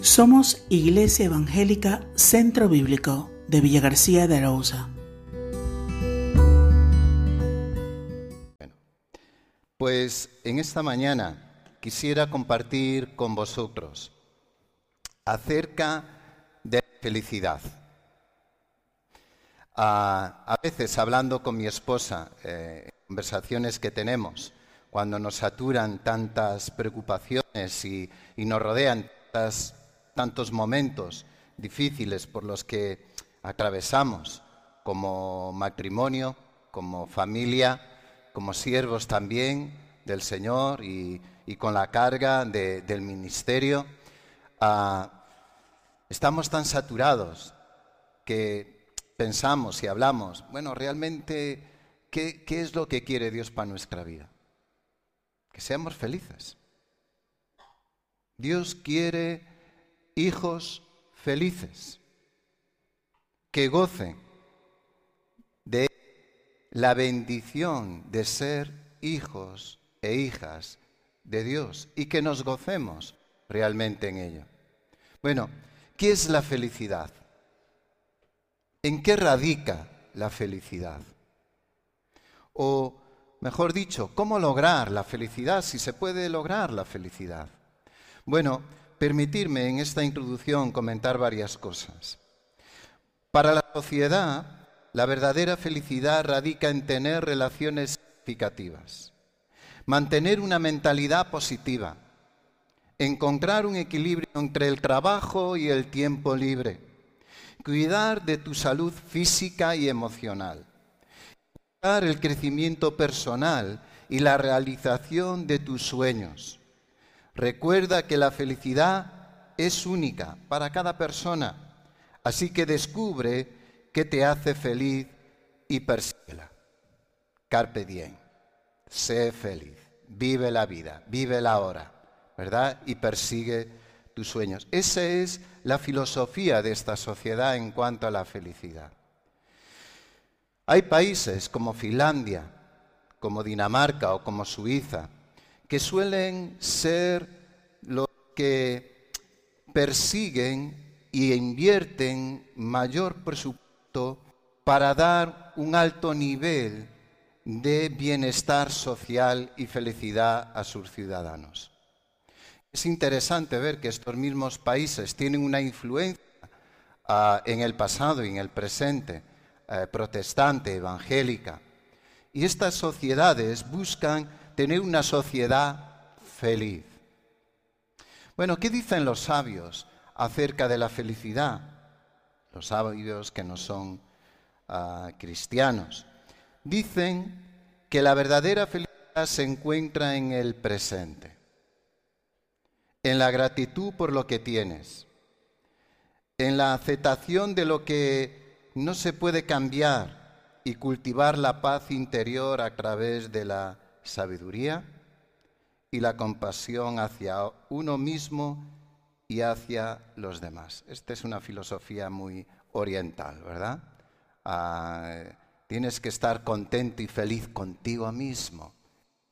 Somos Iglesia Evangélica Centro Bíblico de Villa García de Arauza. Pues en esta mañana quisiera compartir con vosotros acerca de la felicidad. A, veces hablando con mi esposa, eh, conversaciones que tenemos, cuando nos saturan tantas preocupaciones y, nos rodean tantos momentos difíciles por los que atravesamos como matrimonio, como familia, como siervos también del Señor y, con la carga del ministerio. Ah, estamos tan saturados que pensamos y hablamos, bueno, realmente, ¿qué, ¿qué es lo que quiere Dios para nuestra vida? Que seamos felices. Dios quiere hijos felices, que gocen de la bendición de ser hijos e hijas de Dios y que nos gocemos realmente en ello. Bueno, ¿qué es la felicidad? ¿En qué radica la felicidad? O, mejor dicho, ¿cómo lograr la felicidad si se puede lograr la felicidad? Bueno, permitirme en esta introducción comentar varias cosas. Para la sociedad, la verdadera felicidad radica en tener relaciones significativas, mantener una mentalidad positiva, encontrar un equilibrio entre el trabajo y el tiempo libre, cuidar de tu salud física y emocional, el crecimiento personal y la realización de tus sueños, Recuerda que la felicidad es única para cada persona, así que descubre qué te hace feliz y persíguela. Carpe diem, sé feliz, vive la vida, vive la hora, ¿verdad? Y persigue tus sueños. Esa es la filosofía de esta sociedad en cuanto a la felicidad. Hay países como Finlandia, como Dinamarca o como Suiza, que suelen ser los que persiguen y invierten mayor presupuesto para dar un alto nivel de bienestar social y felicidad a sus ciudadanos. Es interesante ver que estos mismos países tienen una influencia ah, en el pasado y en el presente, eh, protestante, evangélica, y estas sociedades buscan tener una sociedad feliz. Bueno, ¿qué dicen los sabios acerca de la felicidad? Los sabios que no son ah, cristianos. Dicen que la verdadera felicidad se encuentra en el presente, en la gratitud por lo que tienes, en la aceptación de lo que no se puede cambiar y cultivar la paz interior a través de la sabiduría y la compasión hacia uno mismo y hacia los demás. Esta es una filosofía muy oriental, ¿verdad? Ah, tienes que estar contento y feliz contigo mismo.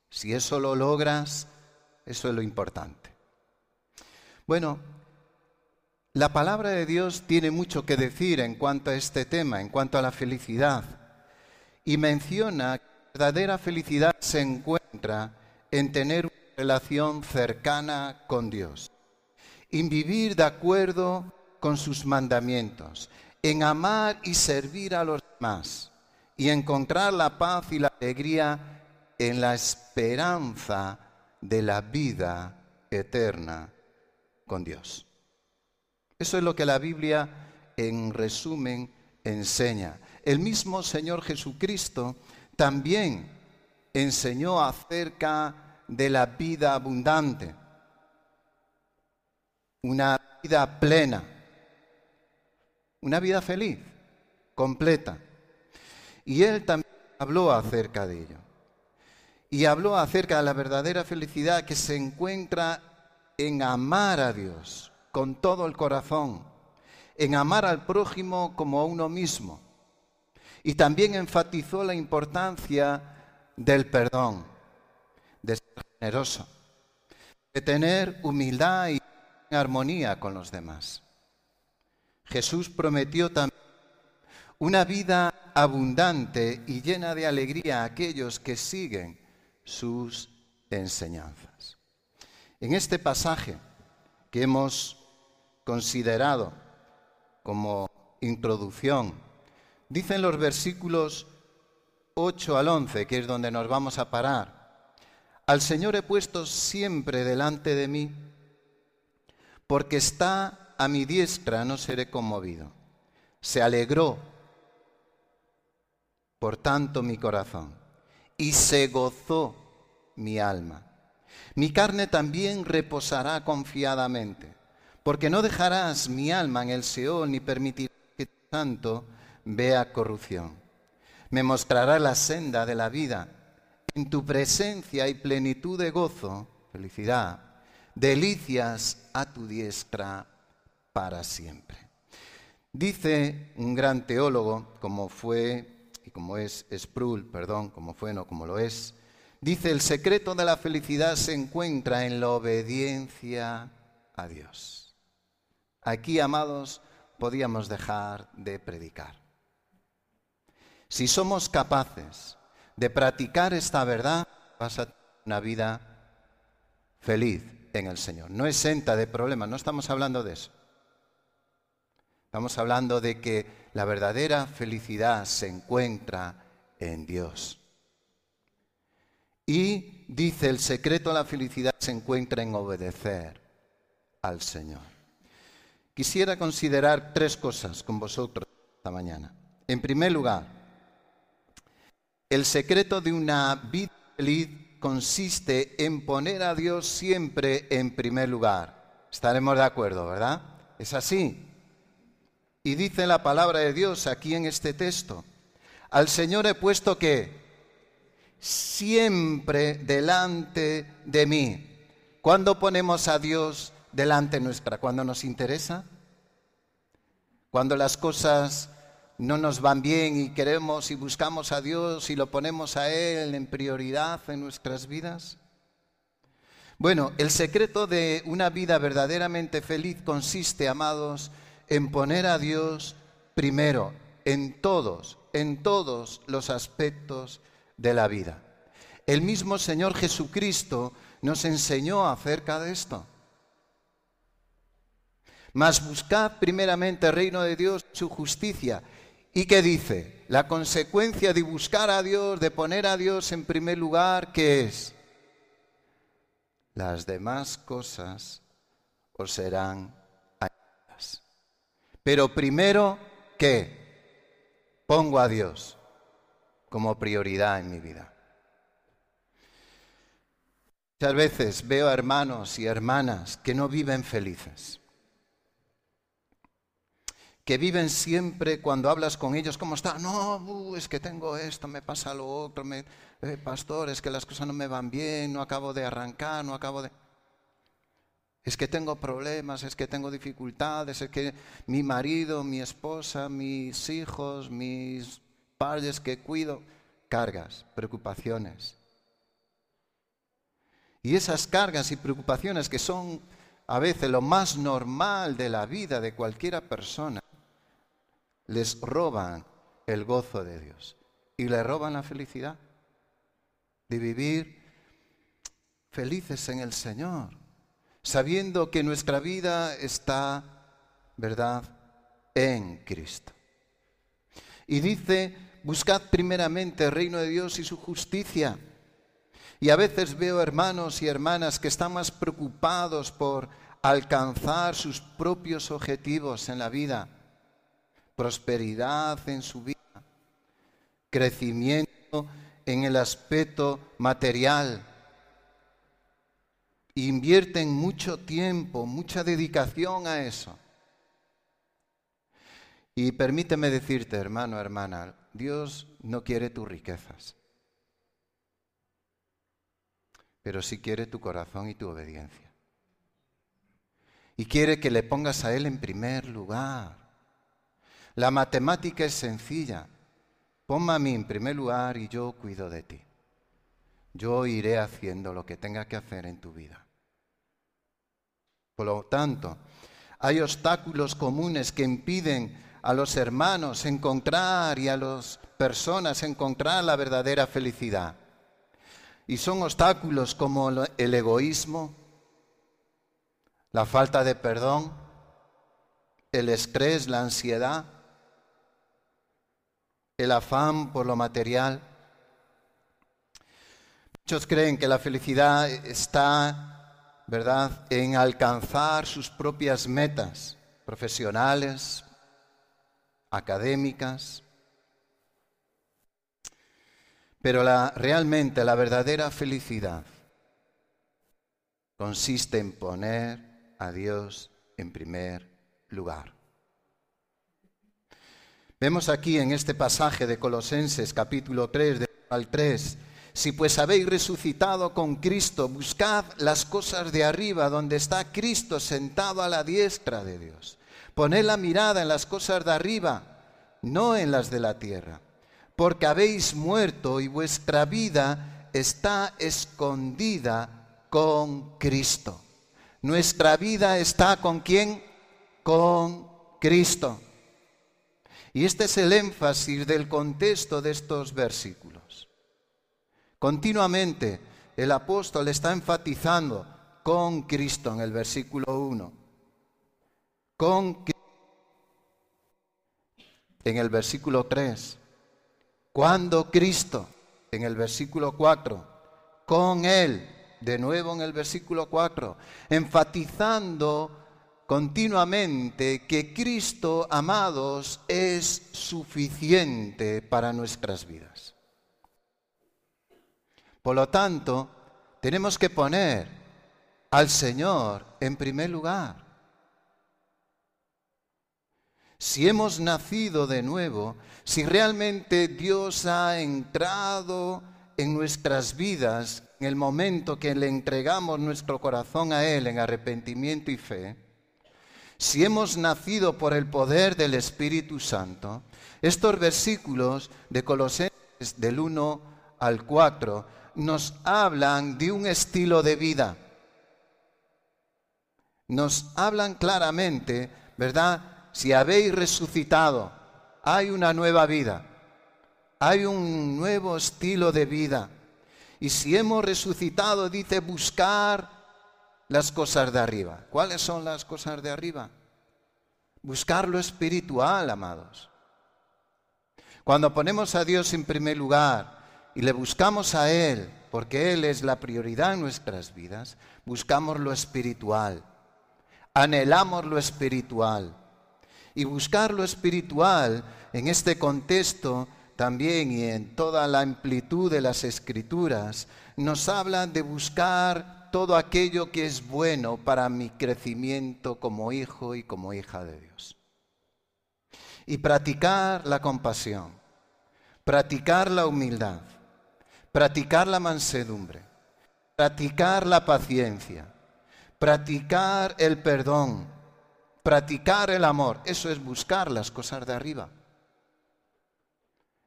Si eso lo logras, eso es lo importante. Bueno, la palabra de Dios tiene mucho que decir en cuanto a este tema, en cuanto a la felicidad. Y menciona verdadera felicidad se encuentra en tener una relación cercana con Dios, en vivir de acuerdo con sus mandamientos, en amar y servir a los demás y encontrar la paz y la alegría en la esperanza de la vida eterna con Dios. Eso es lo que la Biblia en resumen enseña. El mismo Señor Jesucristo también enseñó acerca de la vida abundante, una vida plena, una vida feliz, completa. Y él también habló acerca de ello. Y habló acerca de la verdadera felicidad que se encuentra en amar a Dios con todo el corazón, en amar al prójimo como a uno mismo y también enfatizó la importancia del perdón, de ser generoso, de tener humildad y armonía con los demás. Jesús prometió también una vida abundante y llena de alegría a aquellos que siguen sus enseñanzas. En este pasaje que hemos considerado como introducción, dicen los versículos 8 al 11, que es donde nos vamos a parar, al Señor he puesto siempre delante de mí, porque está a mi diestra, no seré conmovido. Se alegró, por tanto, mi corazón, y se gozó mi alma. Mi carne también reposará confiadamente, porque no dejarás mi alma en el Seol, ni permitirás que tu santo vea corrupción me mostrará la senda de la vida. En tu presencia hay plenitud de gozo, felicidad, delicias a tu diestra para siempre. Dice un gran teólogo, como fue y como es Sproul, perdón, como fue, no como lo es, dice, el secreto de la felicidad se encuentra en la obediencia a Dios. Aquí, amados, podíamos dejar de predicar. Si somos capaces de practicar esta verdad, vas a tener una vida feliz en el Señor. No exenta de problemas, no estamos hablando de eso. Estamos hablando de que la verdadera felicidad se encuentra en Dios. Y dice, el secreto de la felicidad se encuentra en obedecer al Señor. Quisiera considerar tres cosas con vosotros esta mañana. En primer lugar, el secreto de una vida feliz consiste en poner a Dios siempre en primer lugar. Estaremos de acuerdo, ¿verdad? Es así. Y dice la palabra de Dios aquí en este texto, al Señor he puesto que siempre delante de mí. ¿Cuándo ponemos a Dios delante nuestra? ¿Cuando nos interesa? Cuando las cosas no nos van bien y queremos y buscamos a Dios y lo ponemos a Él en prioridad en nuestras vidas? Bueno, el secreto de una vida verdaderamente feliz consiste, amados, en poner a Dios primero en todos, en todos los aspectos de la vida. El mismo Señor Jesucristo nos enseñó acerca de esto. Mas buscad primeramente el reino de Dios, su justicia, ¿Y qué dice? La consecuencia de buscar a Dios, de poner a Dios en primer lugar, ¿qué es? Las demás cosas os serán añadidas. Pero primero, ¿qué? Pongo a Dios como prioridad en mi vida. Muchas veces veo a hermanos y hermanas que no viven felices que viven siempre cuando hablas con ellos, ¿cómo está? No, uh, es que tengo esto, me pasa lo otro, eh, pastor, es que las cosas no me van bien, no acabo de arrancar, no acabo de... Es que tengo problemas, es que tengo dificultades, es que mi marido, mi esposa, mis hijos, mis padres que cuido, cargas, preocupaciones. Y esas cargas y preocupaciones que son a veces lo más normal de la vida de cualquiera persona, les roban el gozo de Dios y le roban la felicidad de vivir felices en el Señor, sabiendo que nuestra vida está, ¿verdad?, en Cristo. Y dice, buscad primeramente el reino de Dios y su justicia. Y a veces veo hermanos y hermanas que están más preocupados por alcanzar sus propios objetivos en la vida prosperidad en su vida, crecimiento en el aspecto material. Invierten mucho tiempo, mucha dedicación a eso. Y permíteme decirte, hermano, hermana, Dios no quiere tus riquezas, pero sí quiere tu corazón y tu obediencia. Y quiere que le pongas a Él en primer lugar. La matemática es sencilla. Ponme a mí en primer lugar y yo cuido de ti. Yo iré haciendo lo que tenga que hacer en tu vida. Por lo tanto, hay obstáculos comunes que impiden a los hermanos encontrar y a las personas encontrar la verdadera felicidad. Y son obstáculos como el egoísmo, la falta de perdón, el estrés, la ansiedad, el afán por lo material. Muchos creen que la felicidad está, ¿verdad?, en alcanzar sus propias metas profesionales, académicas. Pero la, realmente la verdadera felicidad consiste en poner a Dios en primer lugar. Vemos aquí en este pasaje de Colosenses capítulo 3, de al 3, si pues habéis resucitado con Cristo, buscad las cosas de arriba, donde está Cristo sentado a la diestra de Dios. Poned la mirada en las cosas de arriba, no en las de la tierra, porque habéis muerto y vuestra vida está escondida con Cristo. Nuestra vida está con quién? Con Cristo. Y este es el énfasis del contexto de estos versículos. Continuamente el apóstol está enfatizando con Cristo en el versículo 1. Con en el versículo 3. Cuando Cristo en el versículo 4. Con Él de nuevo en el versículo 4. Enfatizando continuamente que Cristo, amados, es suficiente para nuestras vidas. Por lo tanto, tenemos que poner al Señor en primer lugar. Si hemos nacido de nuevo, si realmente Dios ha entrado en nuestras vidas en el momento que le entregamos nuestro corazón a Él en arrepentimiento y fe, si hemos nacido por el poder del Espíritu Santo, estos versículos de Colosenses del 1 al 4 nos hablan de un estilo de vida. Nos hablan claramente, ¿verdad? Si habéis resucitado, hay una nueva vida, hay un nuevo estilo de vida. Y si hemos resucitado, dice buscar las cosas de arriba. ¿Cuáles son las cosas de arriba? Buscar lo espiritual, amados. Cuando ponemos a Dios en primer lugar y le buscamos a Él, porque Él es la prioridad en nuestras vidas, buscamos lo espiritual, anhelamos lo espiritual. Y buscar lo espiritual en este contexto también y en toda la amplitud de las escrituras nos habla de buscar todo aquello que es bueno para mi crecimiento como hijo y como hija de Dios. Y practicar la compasión, practicar la humildad, practicar la mansedumbre, practicar la paciencia, practicar el perdón, practicar el amor. Eso es buscar las cosas de arriba.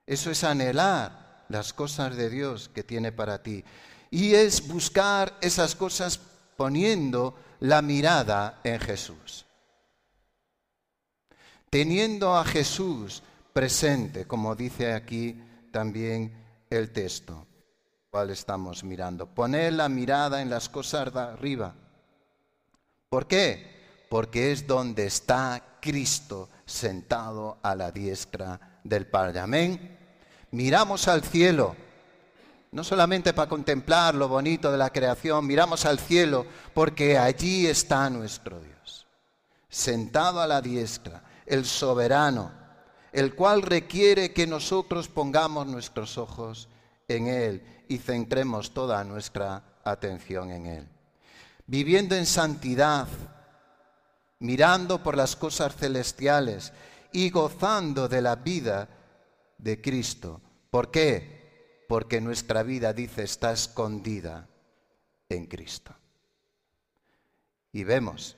Eso es anhelar las cosas de Dios que tiene para ti y es buscar esas cosas poniendo la mirada en Jesús. Teniendo a Jesús presente, como dice aquí también el texto, cual estamos mirando. Poner la mirada en las cosas de arriba. ¿Por qué? Porque es donde está Cristo sentado a la diestra del Padre. Amén. Miramos al cielo no solamente para contemplar lo bonito de la creación, miramos al cielo porque allí está nuestro Dios, sentado a la diestra, el soberano, el cual requiere que nosotros pongamos nuestros ojos en Él y centremos toda nuestra atención en Él. Viviendo en santidad, mirando por las cosas celestiales y gozando de la vida de Cristo. ¿Por qué? Porque nuestra vida, dice, está escondida en Cristo. Y vemos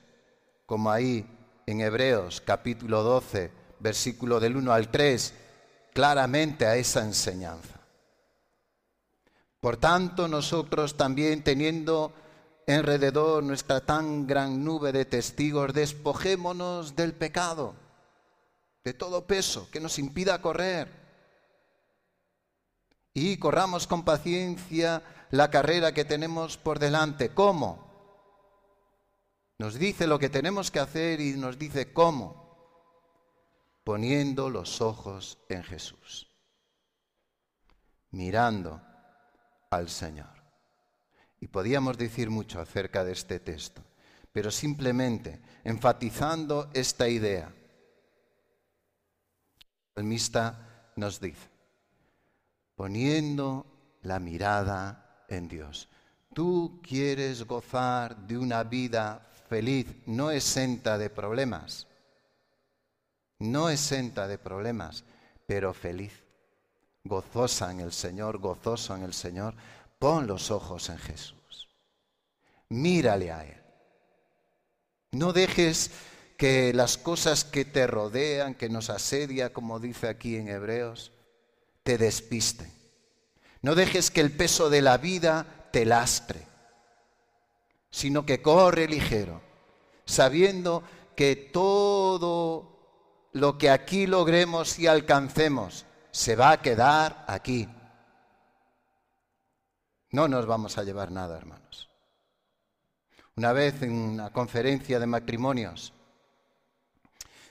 como ahí en Hebreos capítulo 12, versículo del 1 al 3, claramente a esa enseñanza. Por tanto, nosotros también teniendo alrededor nuestra tan gran nube de testigos, despojémonos del pecado, de todo peso que nos impida correr. Y corramos con paciencia la carrera que tenemos por delante. ¿Cómo? Nos dice lo que tenemos que hacer y nos dice cómo. Poniendo los ojos en Jesús. Mirando al Señor. Y podíamos decir mucho acerca de este texto, pero simplemente enfatizando esta idea. El salmista nos dice, poniendo la mirada en Dios. Tú quieres gozar de una vida feliz, no exenta de problemas, no exenta de problemas, pero feliz, gozosa en el Señor, gozoso en el Señor, Pon los ojos en Jesús. Mírale a Él. No dejes que las cosas que te rodean, que nos asedia, como dice aquí en Hebreos, te despisten. No dejes que el peso de la vida te lastre, sino que corre ligero, sabiendo que todo lo que aquí logremos y alcancemos se va a quedar aquí no nos vamos a llevar nada, hermanos. Una vez en una conferencia de matrimonios,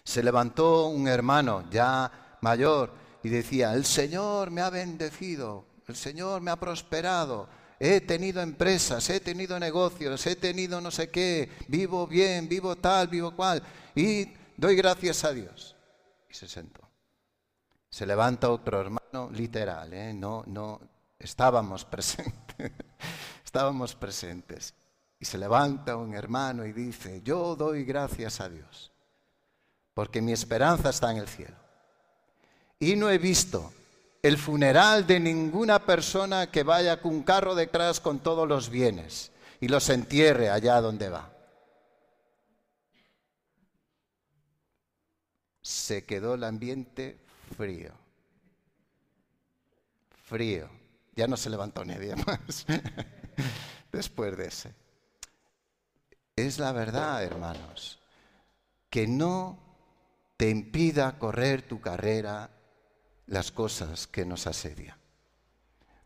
se levantó un hermano ya mayor y decía, el Señor me ha bendecido, el Señor me ha prosperado, he tenido empresas, he tenido negocios, he tenido no sé qué, vivo bien, vivo tal, vivo cual, y doy gracias a Dios. Y se sentó. Se levanta otro hermano, literal, ¿eh? no, no, estábamos presentes, estábamos presentes. Y se levanta un hermano y dice, yo doy gracias a Dios, porque mi esperanza está en el cielo. Y no he visto el funeral de ninguna persona que vaya con un carro detrás con todos los bienes y los entierre allá donde va. Se quedó el ambiente frío. Frío. Ya no se levantó nadie más después de ese. Es la verdad, hermanos, que no te impida correr tu carrera las cosas que nos asedian.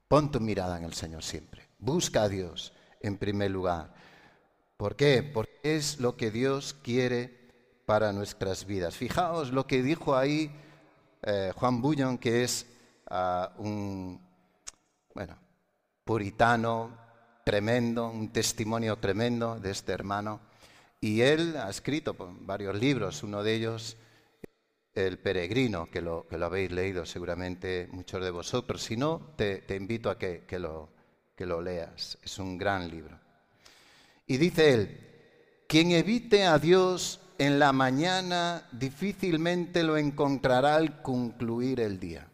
Pon tu mirada en el Señor siempre. Busca a Dios en primer lugar. ¿Por qué? Porque es lo que Dios quiere para nuestras vidas. Fijaos lo que dijo ahí eh, Juan Bullon, que es ah, un bueno, puritano, tremendo, un testimonio tremendo de este hermano. Y él ha escrito varios libros, uno de ellos, El Peregrino, que lo, que lo habéis leído seguramente muchos de vosotros. Si no, te, invito a que, lo, que lo leas. Es un gran libro. Y dice él, quien evite a Dios en la mañana difícilmente lo encontrará al concluir el día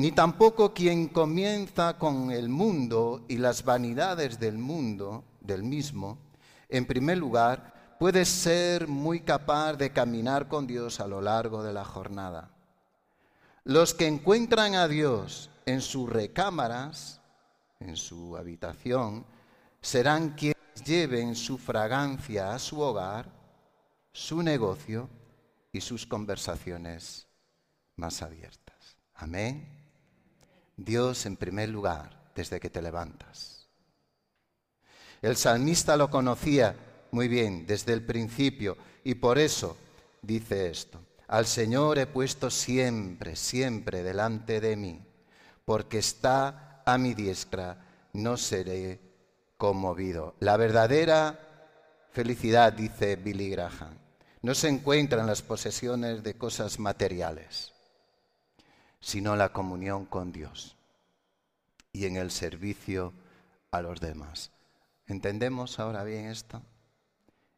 ni tampoco quien comienza con el mundo y las vanidades del mundo, del mismo, en primer lugar, puede ser muy capaz de caminar con Dios a lo largo de la jornada. Los que encuentran a Dios en sus recámaras, en su habitación, serán quienes lleven su fragancia a su hogar, su negocio y sus conversaciones más abiertas. Amén. Dios en primer lugar desde que te levantas. El salmista lo conocía muy bien desde el principio y por eso dice esto. Al Señor he puesto siempre, siempre delante de mí, porque está a mi diestra, no seré conmovido. La verdadera felicidad, dice Billy Graham, no se encuentra en las posesiones de cosas materiales sino la comunión con Dios y en el servicio a los demás. ¿Entendemos ahora bien esto?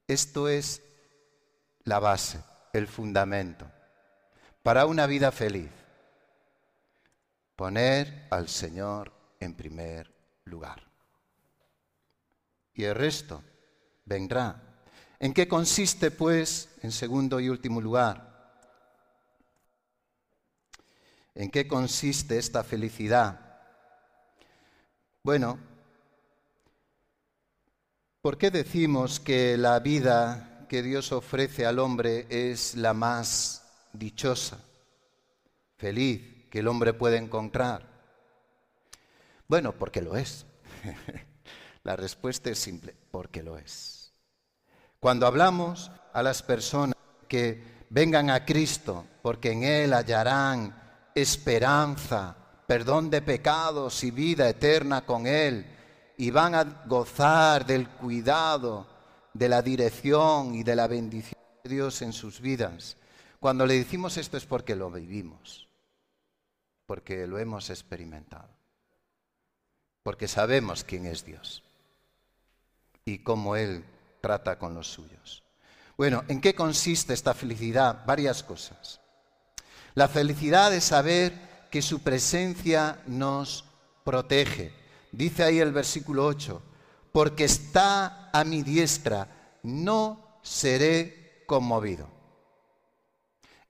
Esto es la base, el fundamento para una vida feliz. Poner al Señor en primer lugar. Y el resto vendrá. ¿En qué consiste, pues, en segundo y último lugar? ¿En qué consiste esta felicidad? Bueno, ¿Por qué decimos que la vida que Dios ofrece al hombre es la más dichosa, feliz que el hombre puede encontrar? Bueno, porque lo es. la respuesta es simple, porque lo es. Cuando hablamos a las personas que vengan a Cristo, porque en Él hallarán esperanza, perdón de pecados y vida eterna con Él, y van a gozar del cuidado, de la dirección y de la bendición de Dios en sus vidas. Cuando le decimos esto es porque lo vivimos, porque lo hemos experimentado, porque sabemos quién es Dios y cómo Él trata con los suyos. Bueno, ¿en qué consiste esta felicidad? Varias cosas. La felicidad es saber que su presencia nos protege dice ahí el versículo 8, porque está a mi diestra, no seré conmovido.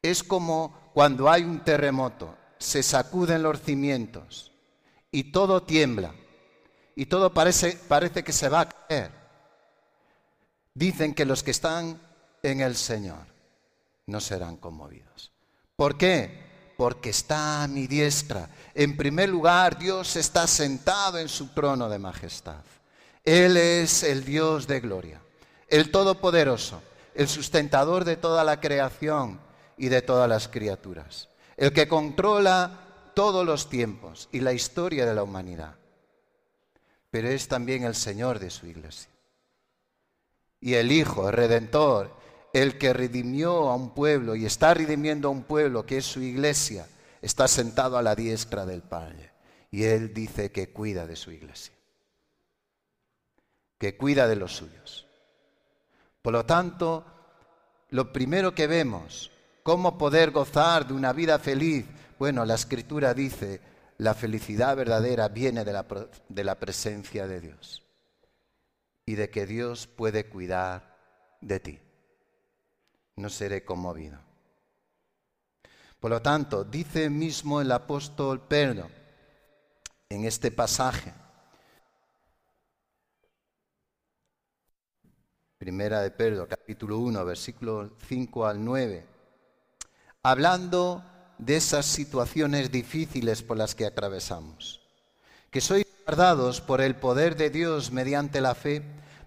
Es como cuando hay un terremoto, se sacuden los cimientos y todo tiembla y todo parece, parece que se va a caer. Dicen que los que están en el Señor no serán conmovidos. ¿Por qué? Porque está a mi diestra. En primer lugar, Dios está sentado en su trono de majestad. Él es el Dios de gloria, el Todopoderoso, el sustentador de toda la creación y de todas las criaturas, el que controla todos los tiempos y la historia de la humanidad. Pero es también el Señor de su iglesia. Y el Hijo, el Redentor, el que redimió a un pueblo y está redimiendo a un pueblo que es su iglesia, está sentado a la diestra del Padre. Y Él dice que cuida de su iglesia, que cuida de los suyos. Por lo tanto, lo primero que vemos, cómo poder gozar de una vida feliz, bueno, la escritura dice, la felicidad verdadera viene de la, de la presencia de Dios y de que Dios puede cuidar de ti no seré conmovido. Por lo tanto, dice mismo el apóstol Pedro en este pasaje, Primera de Pedro, capítulo 1, versículo 5 al 9, hablando de esas situaciones difíciles por las que atravesamos, que sois guardados por el poder de Dios mediante la fe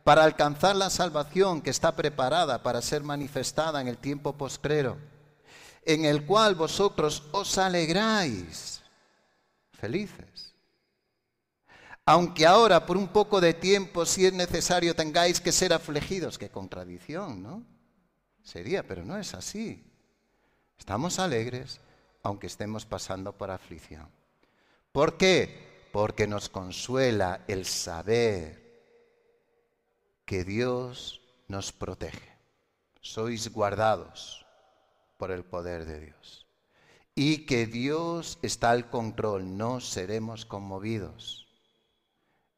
para alcanzar la salvación que está preparada para ser manifestada en el tiempo postrero, en el cual vosotros os alegráis, felices. Aunque ahora por un poco de tiempo, si es necesario, tengáis que ser afligidos. Qué contradicción, ¿no? Sería, pero no es así. Estamos alegres aunque estemos pasando por aflicción. ¿Por qué? Porque nos consuela el saber que Dios nos protege. Sois guardados por el poder de Dios. Y que Dios está al control, no seremos conmovidos.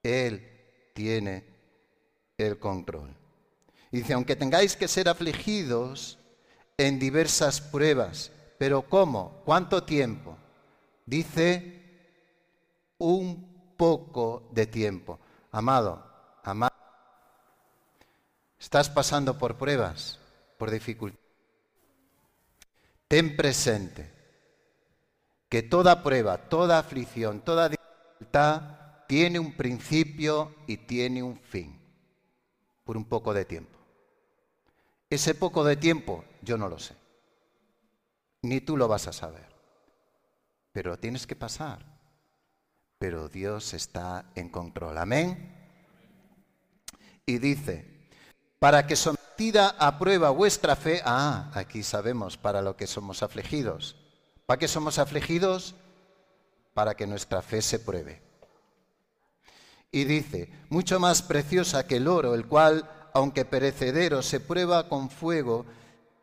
Él tiene el control. Dice, aunque tengáis que ser afligidos en diversas pruebas, pero ¿cómo? ¿Cuánto tiempo? Dice, un poco de tiempo. Amado, amado. Estás pasando por pruebas, por dificultades. Ten presente que toda prueba, toda aflicción, toda dificultad tiene un principio y tiene un fin, por un poco de tiempo. Ese poco de tiempo yo no lo sé, ni tú lo vas a saber, pero tienes que pasar. Pero Dios está en control, amén. Y dice, para que sometida a prueba vuestra fe, ah, aquí sabemos para lo que somos afligidos. ¿Para qué somos afligidos? Para que nuestra fe se pruebe. Y dice, mucho más preciosa que el oro, el cual, aunque perecedero, se prueba con fuego,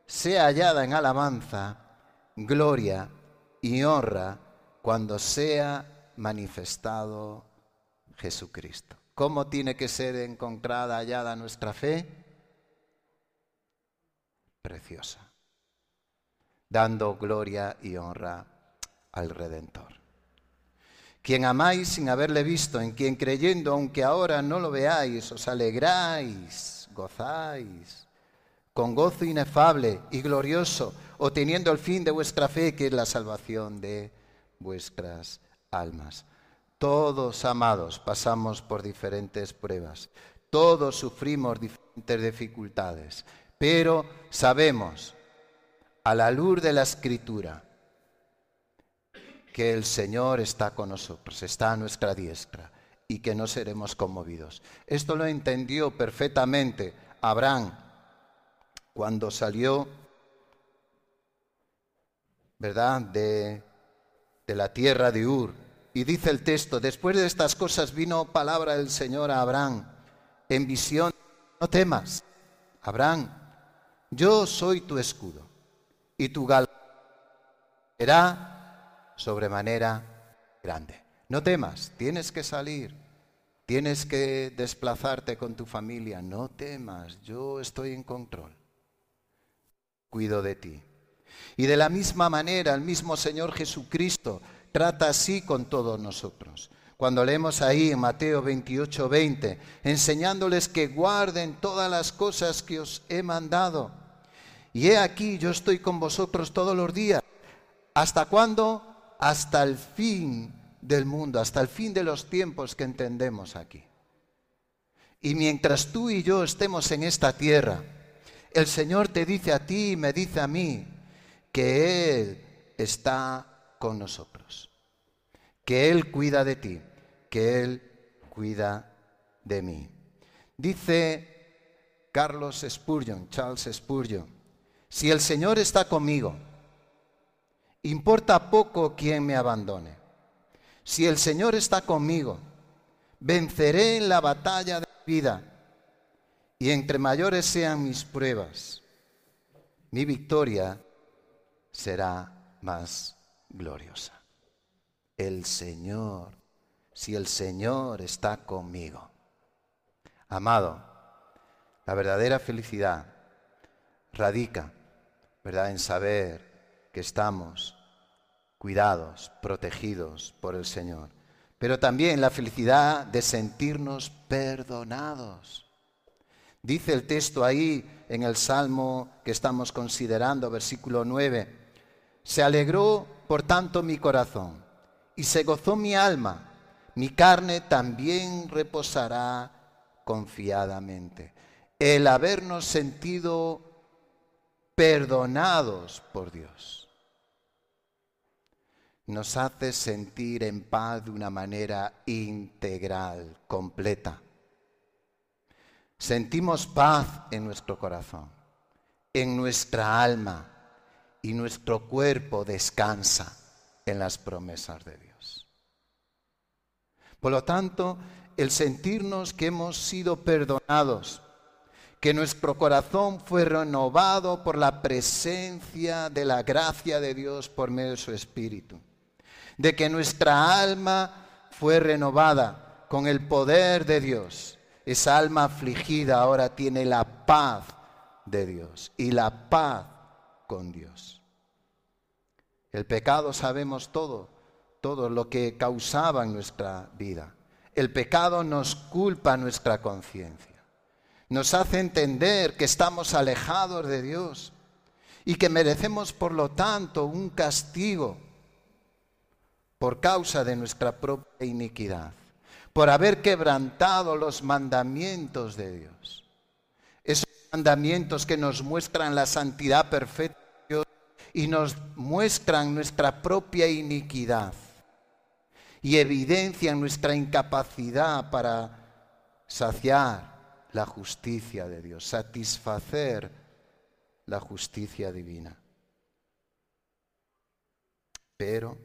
sea hallada en alabanza, gloria y honra cuando sea manifestado Jesucristo. ¿Cómo tiene que ser encontrada, hallada nuestra fe? Preciosa, dando gloria y honra al Redentor. quien amáis sin haberle visto, en quien creyendo, aunque ahora no lo veáis, os alegráis, gozáis, con gozo inefable y glorioso, obteniendo el fin de vuestra fe, que es la salvación de vuestras almas. Todos, amados, pasamos por diferentes pruebas, todos sufrimos diferentes dificultades, pero sabemos, a la luz de la escritura, que el Señor está con nosotros, está a nuestra diestra y que no seremos conmovidos. Esto lo entendió perfectamente Abraham cuando salió, ¿verdad?, de, de la tierra de Ur. Y dice el texto, después de estas cosas vino palabra del Señor a Abraham en visión, no temas, Abraham, yo soy tu escudo y tu gal será sobremanera grande. No temas, tienes que salir, tienes que desplazarte con tu familia, no temas, yo estoy en control, cuido de ti. Y de la misma manera, el mismo Señor Jesucristo trata así con todos nosotros. Cuando leemos ahí en Mateo 28, 20, enseñándoles que guarden todas las cosas que os he mandado. Y he aquí, yo estoy con vosotros todos los días. ¿Hasta cuándo? hasta el fin del mundo, hasta el fin de los tiempos que entendemos aquí. Y mientras tú y yo estemos en esta tierra, el Señor te dice a ti y me dice a mí que Él está con nosotros, que Él cuida de ti, que Él cuida de mí. Dice Carlos Spurgeon, Charles Spurgeon, si el Señor está conmigo, Importa poco quien me abandone. Si el Señor está conmigo, venceré en la batalla de vida. Y entre mayores sean mis pruebas, mi victoria será más gloriosa. El Señor, si el Señor está conmigo. Amado, la verdadera felicidad radica, ¿verdad?, en saber que estamos cuidados, protegidos por el Señor, pero también la felicidad de sentirnos perdonados. Dice el texto ahí en el Salmo que estamos considerando, versículo 9, se alegró por tanto mi corazón y se gozó mi alma, mi carne también reposará confiadamente. El habernos sentido perdonados por Dios nos hace sentir en paz de una manera integral, completa. Sentimos paz en nuestro corazón, en nuestra alma y nuestro cuerpo descansa en las promesas de Dios. Por lo tanto, el sentirnos que hemos sido perdonados, que nuestro corazón fue renovado por la presencia de la gracia de Dios por medio de su Espíritu de que nuestra alma fue renovada con el poder de Dios. Esa alma afligida ahora tiene la paz de Dios y la paz con Dios. El pecado sabemos todo, todo lo que causaba en nuestra vida. El pecado nos culpa nuestra conciencia. Nos hace entender que estamos alejados de Dios y que merecemos por lo tanto un castigo por causa de nuestra propia iniquidad, por haber quebrantado los mandamientos de Dios. Esos mandamientos que nos muestran la santidad perfecta de Dios y nos muestran nuestra propia iniquidad y evidencian nuestra incapacidad para saciar la justicia de Dios, satisfacer la justicia divina. Pero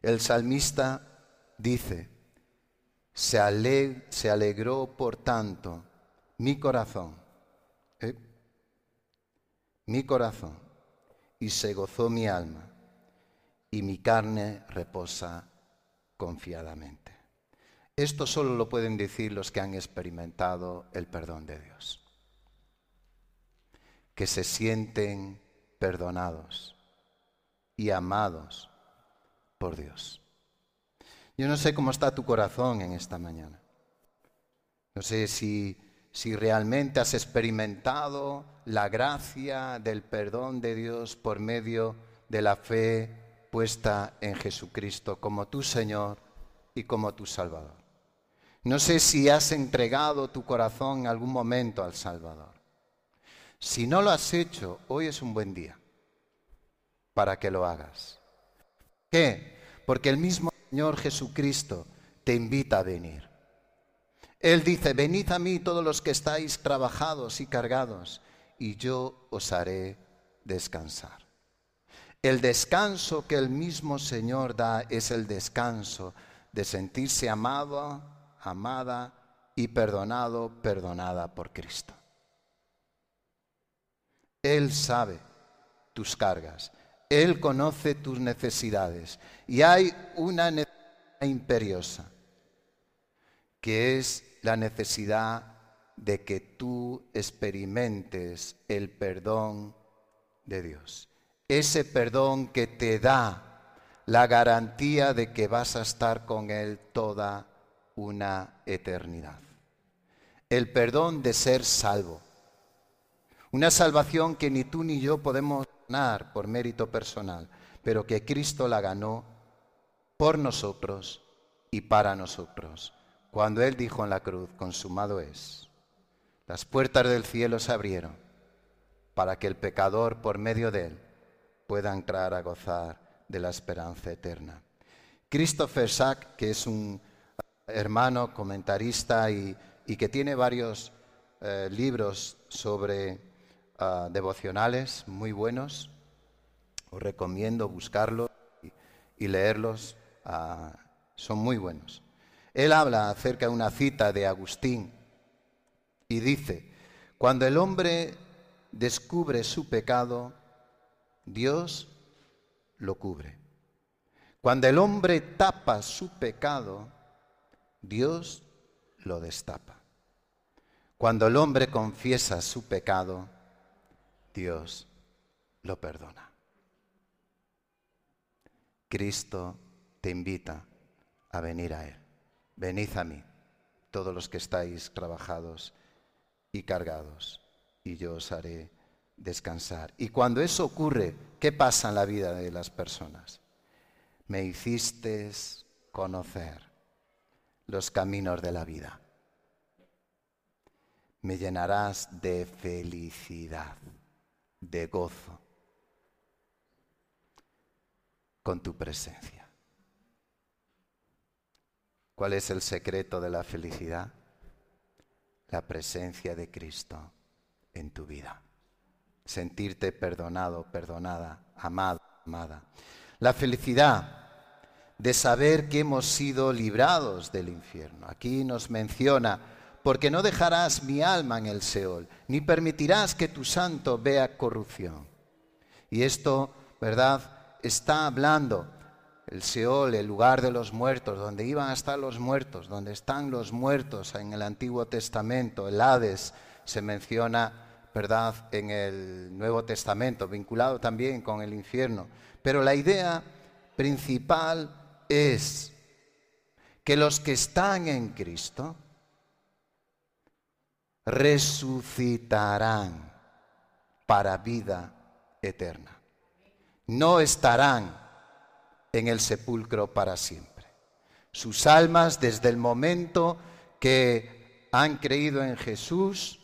el salmista dice, se, alegró por tanto mi corazón, ¿eh? mi corazón, y se gozó mi alma, y mi carne reposa confiadamente. Esto solo lo pueden decir los que han experimentado el perdón de Dios, que se sienten perdonados y amados por Dios. Yo no sé cómo está tu corazón en esta mañana. No sé si, realmente has experimentado la gracia del perdón de Dios por medio de la fe puesta en Jesucristo como tu Señor y como tu Salvador. No sé si has entregado tu corazón en algún momento al Salvador. Si no lo has hecho, hoy es un buen día para que lo hagas. ¿Qué? Porque el mismo Señor Jesucristo te invita a venir. Él dice, venid a mí todos los que estáis trabajados y cargados, y yo os haré descansar. El descanso que el mismo Señor da es el descanso de sentirse amado, amada y perdonado, perdonada por Cristo. Él sabe tus cargas, él conoce tus necesidades y hay una necesidad imperiosa, que es la necesidad de que tú experimentes el perdón de Dios. Ese perdón que te da la garantía de que vas a estar con Él toda una eternidad. El perdón de ser salvo. Una salvación que ni tú ni yo podemos por mérito personal, pero que Cristo la ganó por nosotros y para nosotros. Cuando Él dijo en la cruz, consumado es, las puertas del cielo se abrieron para que el pecador por medio de Él pueda entrar a gozar de la esperanza eterna. Christopher Sack, que es un hermano comentarista y, que tiene varios eh, libros sobre Ah, devocionales muy buenos. Os recomiendo buscarlos y, leerlos. Ah, son muy buenos. Él habla acerca de una cita de Agustín y dice, cuando el hombre descubre su pecado, Dios lo cubre. Cuando el hombre tapa su pecado, Dios lo destapa. Cuando el hombre confiesa su pecado, Dios lo perdona. Cristo te invita a venir a Él. Venid a mí, todos los que estáis trabajados y cargados, y yo os haré descansar. Y cuando eso ocurre, ¿qué pasa en la vida de las personas? Me hiciste conocer los caminos de la vida. Me llenarás de felicidad de gozo con tu presencia. ¿Cuál es el secreto de la felicidad? La presencia de Cristo en tu vida. Sentirte perdonado, perdonada, amado, amada. La felicidad de saber que hemos sido librados del infierno. Aquí nos menciona porque no dejarás mi alma en el Seol, ni permitirás que tu santo vea corrupción. Y esto, ¿verdad? Está hablando el Seol, el lugar de los muertos, donde iban a estar los muertos, donde están los muertos en el Antiguo Testamento, el Hades se menciona, ¿verdad?, en el Nuevo Testamento, vinculado también con el infierno. Pero la idea principal es que los que están en Cristo, resucitarán para vida eterna. No estarán en el sepulcro para siempre. Sus almas desde el momento que han creído en Jesús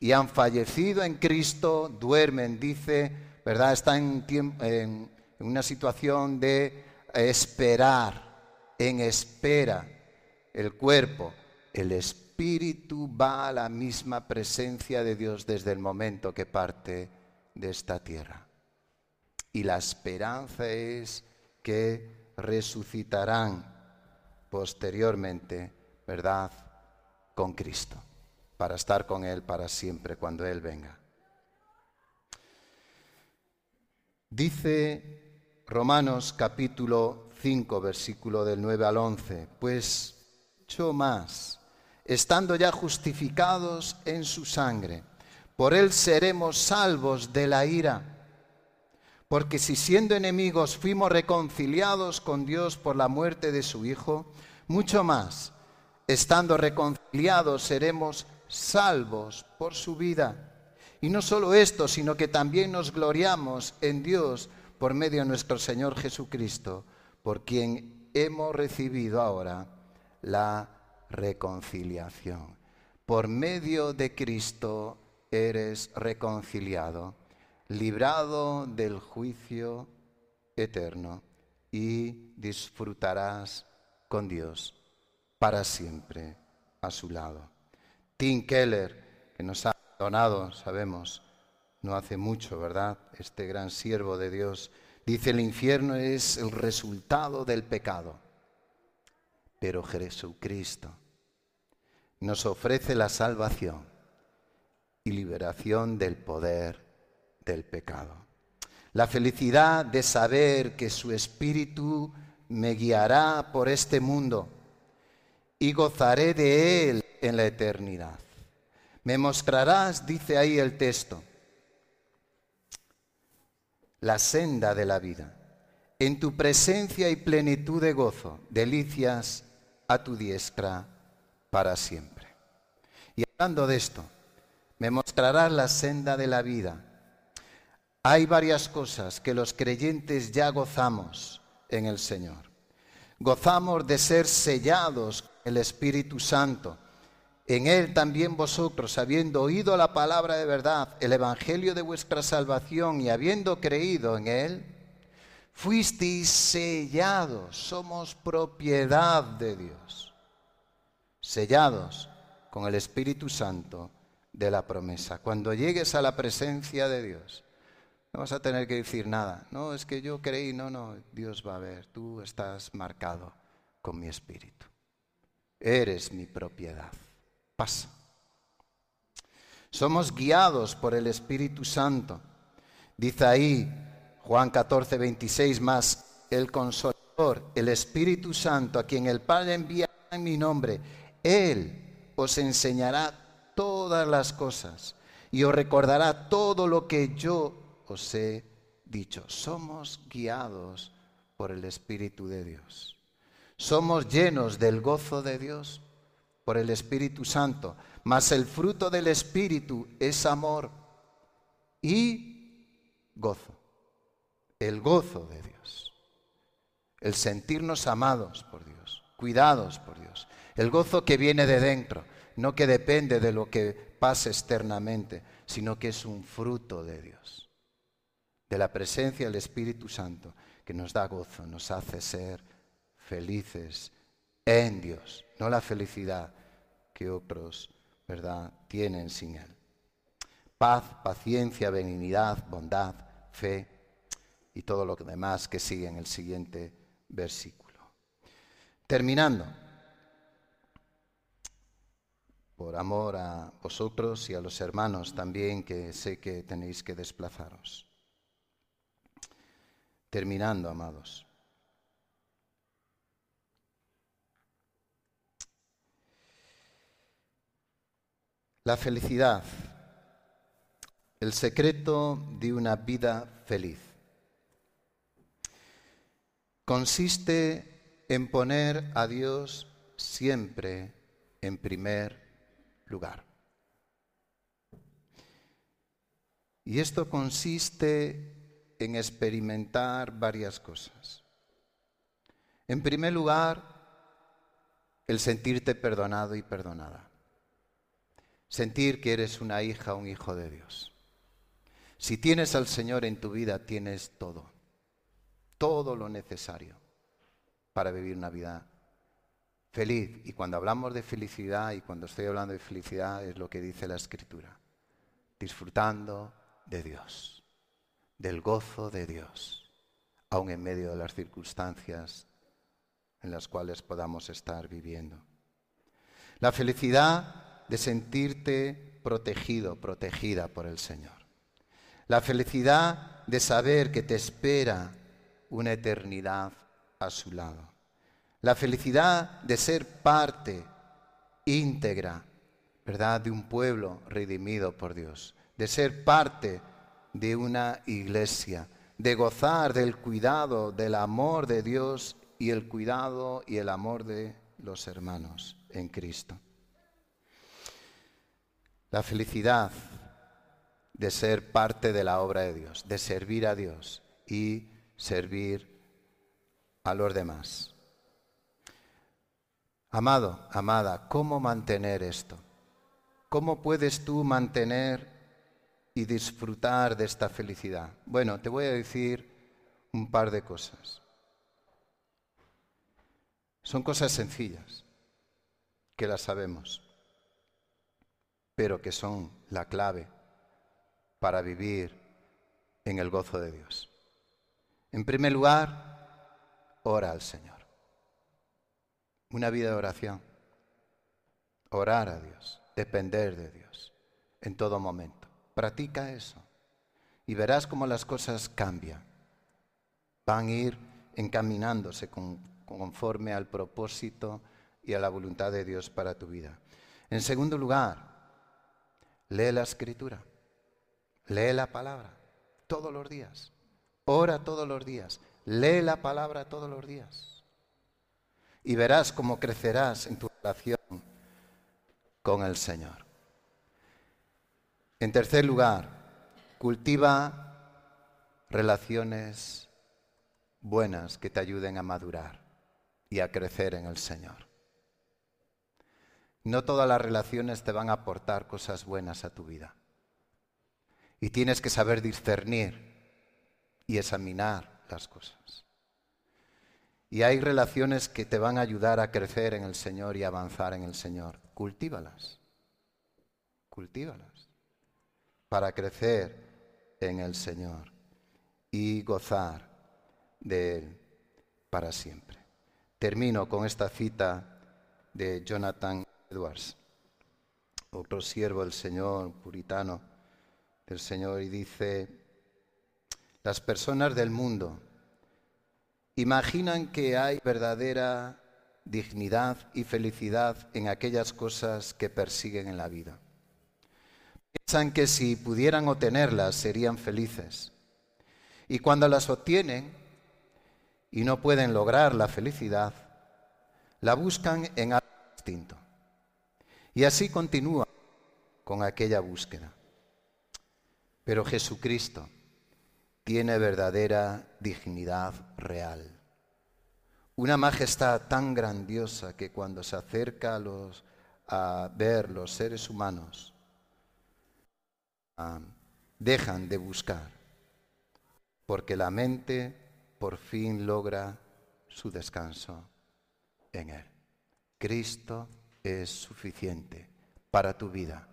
y han fallecido en Cristo, duermen, dice, ¿verdad? Están en, en una situación de esperar, en espera, el cuerpo, el espíritu va a la misma presencia de Dios desde el momento que parte de esta tierra. Y la esperanza es que resucitarán posteriormente, ¿verdad?, con Cristo, para estar con Él para siempre cuando Él venga. Dice Romanos capítulo 5, versículo del 9 al 11, pues yo más estando ya justificados en su sangre. Por él seremos salvos de la ira, Porque si siendo enemigos fuimos reconciliados con Dios por la muerte de su Hijo, mucho más, estando reconciliados, seremos salvos por su vida. Y no solo esto, sino que también nos gloriamos en Dios por medio de nuestro Señor Jesucristo, por quien hemos recibido ahora la reconciliación. Por medio de Cristo eres reconciliado, librado del juicio eterno y disfrutarás con Dios para siempre a su lado. Tim Keller, que nos ha donado, sabemos, no hace mucho, ¿verdad? Este gran siervo de Dios, dice el infierno es el resultado del pecado, pero Jesucristo nos ofrece la salvación y liberación del poder del pecado. La felicidad de saber que su Espíritu me guiará por este mundo y gozaré de Él en la eternidad. Me mostrarás, dice ahí el texto, la senda de la vida. En tu presencia y plenitud de gozo, delicias a tu diestra para siempre. Y hablando de esto, me mostrarás la senda de la vida. Hay varias cosas que los creyentes ya gozamos en el Señor. Gozamos de ser sellados el Espíritu Santo en él también vosotros, habiendo oído la palabra de verdad, el Evangelio de vuestra salvación y habiendo creído en él, fuisteis sellados, somos propiedad de Dios, sellados con el Espíritu Santo de la promesa. Cuando llegues a la presencia de Dios, no vas a tener que decir nada. No, es que yo creí, no, no, Dios va a ver, tú estás marcado con mi Espíritu. Eres mi propiedad pasa. Somos guiados por el Espíritu Santo. Dice ahí Juan 14, 26 más, el consolador, el Espíritu Santo, a quien el Padre envía en mi nombre, Él os enseñará todas las cosas y os recordará todo lo que yo os he dicho. Somos guiados por el Espíritu de Dios. Somos llenos del gozo de Dios por el Espíritu Santo, mas el fruto del Espíritu es amor y gozo, el gozo de Dios, el sentirnos amados por Dios, cuidados por Dios, el gozo que viene de dentro, no que depende de lo que pasa externamente, sino que es un fruto de Dios, de la presencia del Espíritu Santo que nos da gozo, nos hace ser felices en Dios, no la felicidad que otros, ¿verdad?, tienen sin Él. Paz, paciencia, benignidad, bondad, fe y todo lo demás que sigue en el siguiente versículo. Terminando, por amor a vosotros y a los hermanos también que sé que tenéis que desplazaros. Terminando, amados. La felicidad, el secreto de una vida feliz, consiste en poner a Dios siempre en primer lugar. Y esto consiste en experimentar varias cosas. En primer lugar, el sentirte perdonado y perdonada sentir que eres una hija, un hijo de Dios. Si tienes al Señor en tu vida, tienes todo, todo lo necesario para vivir una vida feliz. Y cuando hablamos de felicidad, y cuando estoy hablando de felicidad, es lo que dice la Escritura, disfrutando de Dios, del gozo de Dios, aun en medio de las circunstancias en las cuales podamos estar viviendo. La felicidad de sentirte protegido, protegida por el Señor. La felicidad de saber que te espera una eternidad a su lado. La felicidad de ser parte íntegra, ¿verdad?, de un pueblo redimido por Dios. De ser parte de una iglesia, de gozar del cuidado, del amor de Dios y el cuidado y el amor de los hermanos en Cristo. La felicidad de ser parte de la obra de Dios, de servir a Dios y servir a los demás. Amado, amada, ¿cómo mantener esto? ¿Cómo puedes tú mantener y disfrutar de esta felicidad? Bueno, te voy a decir un par de cosas. Son cosas sencillas, que las sabemos, pero que son la clave para vivir en el gozo de Dios. En primer lugar, ora al Señor. Una vida de oración. Orar a Dios, depender de Dios en todo momento. Practica eso y verás cómo las cosas cambian. Van a ir encaminándose conforme al propósito y a la voluntad de Dios para tu vida. En segundo lugar, lee la escritura, lee la palabra todos los días, ora todos los días, lee la palabra todos los días y verás cómo crecerás en tu relación con el Señor. En tercer lugar, cultiva relaciones buenas que te ayuden a madurar y a crecer en el Señor. No todas las relaciones te van a aportar cosas buenas a tu vida. Y tienes que saber discernir y examinar las cosas. Y hay relaciones que te van a ayudar a crecer en el Señor y avanzar en el Señor. Cultívalas. Cultívalas. Para crecer en el Señor y gozar de Él para siempre. Termino con esta cita de Jonathan Edwards, otro siervo del Señor, puritano del Señor, y dice, las personas del mundo imaginan que hay verdadera dignidad y felicidad en aquellas cosas que persiguen en la vida. Piensan que si pudieran obtenerlas serían felices. Y cuando las obtienen y no pueden lograr la felicidad, la buscan en algo distinto. Y así continúan con aquella búsqueda. Pero Jesucristo, tiene verdadera dignidad real. Una majestad tan grandiosa que cuando se acerca a, los, a ver los seres humanos, ah, dejan de buscar, porque la mente por fin logra su descanso en Él. Cristo es suficiente para tu vida,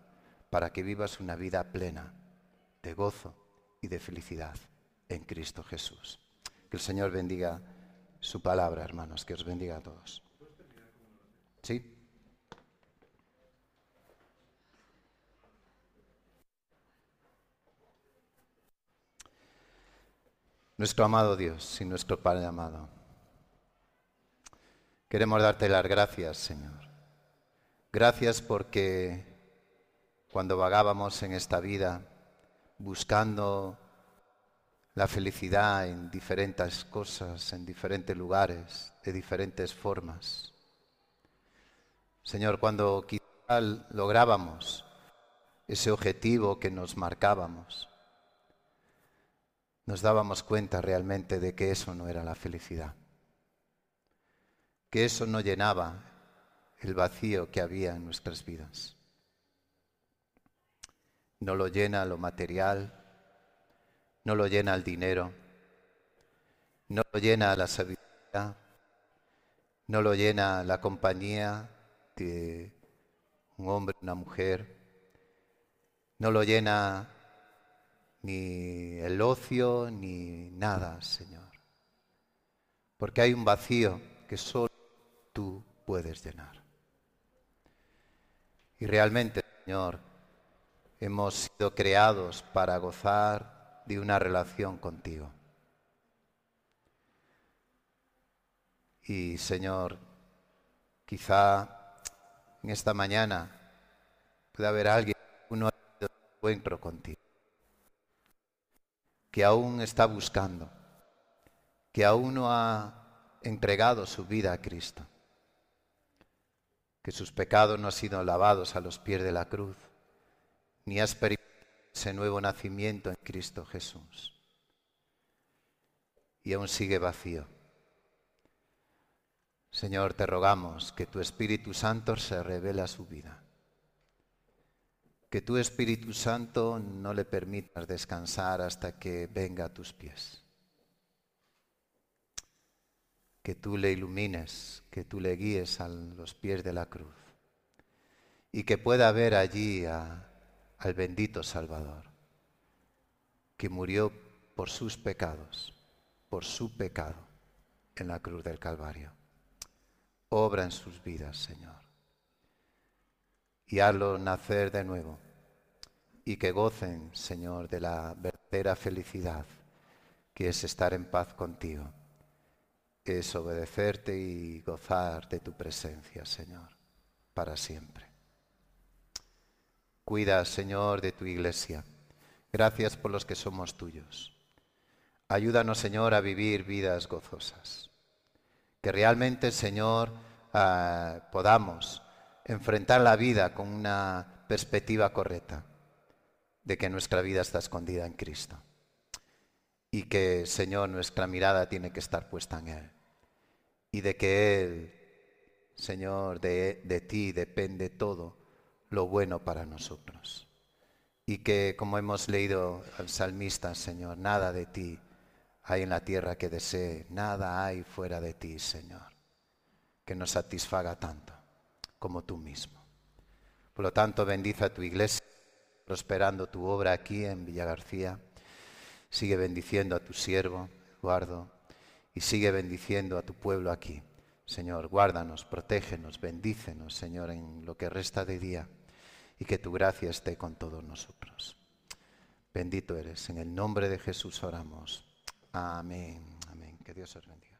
para que vivas una vida plena de gozo y de felicidad en Cristo Jesús. Que el Señor bendiga su palabra, hermanos, que os bendiga a todos. ¿Sí? Nuestro amado Dios y nuestro Padre amado, queremos darte las gracias, Señor. Gracias porque cuando vagábamos en esta vida buscando la felicidad en diferentes cosas, en diferentes lugares, de diferentes formas. Señor, cuando quizá lográbamos ese objetivo que nos marcábamos, nos dábamos cuenta realmente de que eso no era la felicidad, que eso no llenaba el vacío que había en nuestras vidas. No lo llena lo material, no lo llena el dinero, no lo llena la sabiduría, no lo llena la compañía de un hombre, una mujer, no lo llena ni el ocio ni nada, Señor. Porque hay un vacío que solo tú puedes llenar. Y realmente, Señor, hemos sido creados para gozar de una relación contigo. Y Señor, quizá en esta mañana pueda haber alguien, uno encuentro contigo. que aún está buscando, que aún no ha entregado su vida a Cristo, que sus pecados no han sido lavados a los pies de la cruz, ni ha experimentado ese nuevo nacimiento en Cristo Jesús. Y aún sigue vacío. Señor, te rogamos que tu Espíritu Santo se revele a su vida. Que tu Espíritu Santo no le permitas descansar hasta que venga a tus pies. Que tú le ilumines, que tú le guíes a los pies de la cruz. Y que pueda ver allí al bendito Salvador, que murió por sus pecados, por su pecado en la cruz del Calvario. Obra en sus vidas, Señor. Y hazlo nacer de nuevo. Y que gocen, Señor, de la verdadera felicidad que es estar en paz contigo. Es obedecerte y gozar de tu presencia, Señor, para siempre. Cuida, Señor, de tu iglesia. Gracias por los que somos tuyos. Ayúdanos, Señor, a vivir vidas gozosas que realmente, Señor, ah, podamos enfrentar la vida con una perspectiva correcta de que nuestra vida está escondida en Cristo y que, Señor, nuestra mirada tiene que estar puesta en Él y de que Él, Señor, de, de ti depende todo lo bueno para nosotros. Y que, como hemos leído al salmista, Señor, nada de ti hay en la tierra que desee, nada hay fuera de ti, Señor, que nos satisfaga tanto como tú mismo. Por lo tanto, bendice a tu iglesia, prosperando tu obra aquí en Villa García. Sigue bendiciendo a tu siervo, Eduardo, y sigue bendiciendo a tu pueblo aquí. Señor, guárdanos, protégenos, bendícenos, Señor, en lo que resta de día y que tu gracia esté con todos nosotros. Bendito eres, en el nombre de Jesús oramos. Amén, amén. Que Dios os bendiga.